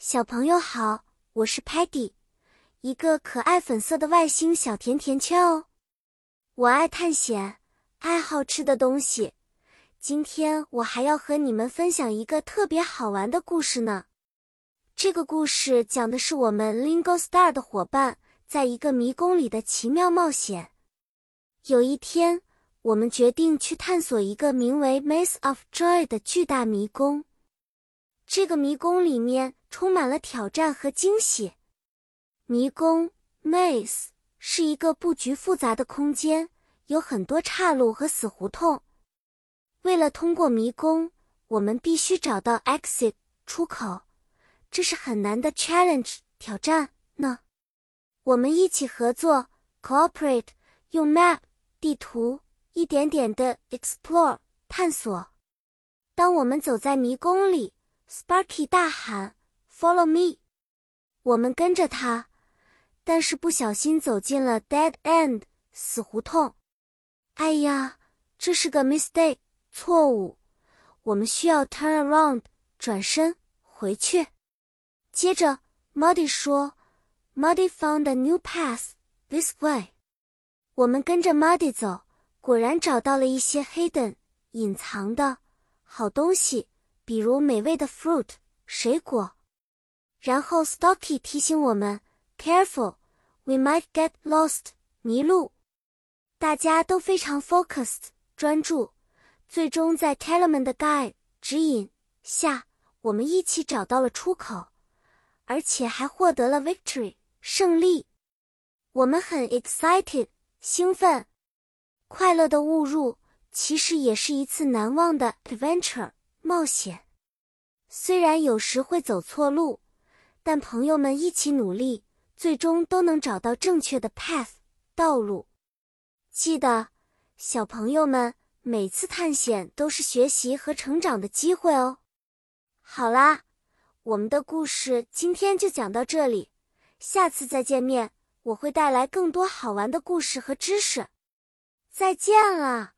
小朋友好，我是 Patty，一个可爱粉色的外星小甜甜圈哦。我爱探险，爱好吃的东西。今天我还要和你们分享一个特别好玩的故事呢。这个故事讲的是我们 Lingo Star 的伙伴在一个迷宫里的奇妙冒险。有一天，我们决定去探索一个名为 Maze of Joy 的巨大迷宫。这个迷宫里面充满了挑战和惊喜。迷宫 （maze） 是一个布局复杂的空间，有很多岔路和死胡同。为了通过迷宫，我们必须找到 exit 出口，这是很难的 challenge 挑战呢。我们一起合作 cooperate，用 map 地图一点点的 explore 探索。当我们走在迷宫里。Sparky 大喊：“Follow me！” 我们跟着他，但是不小心走进了 dead end 死胡同。哎呀，这是个 mistake 错误，我们需要 turn around 转身回去。接着，Muddy 说：“Muddy found a new path this way。”我们跟着 Muddy 走，果然找到了一些 hidden 隐藏的好东西。比如美味的 fruit 水果，然后 Stocky 提醒我们，Careful，we might get lost 迷路。大家都非常 focused 专注，最终在 Telemann 的 guide 指引下，我们一起找到了出口，而且还获得了 victory 胜利。我们很 excited 兴奋，快乐的误入其实也是一次难忘的 adventure。冒险，虽然有时会走错路，但朋友们一起努力，最终都能找到正确的 path 道路。记得，小朋友们，每次探险都是学习和成长的机会哦。好啦，我们的故事今天就讲到这里，下次再见面，我会带来更多好玩的故事和知识。再见了。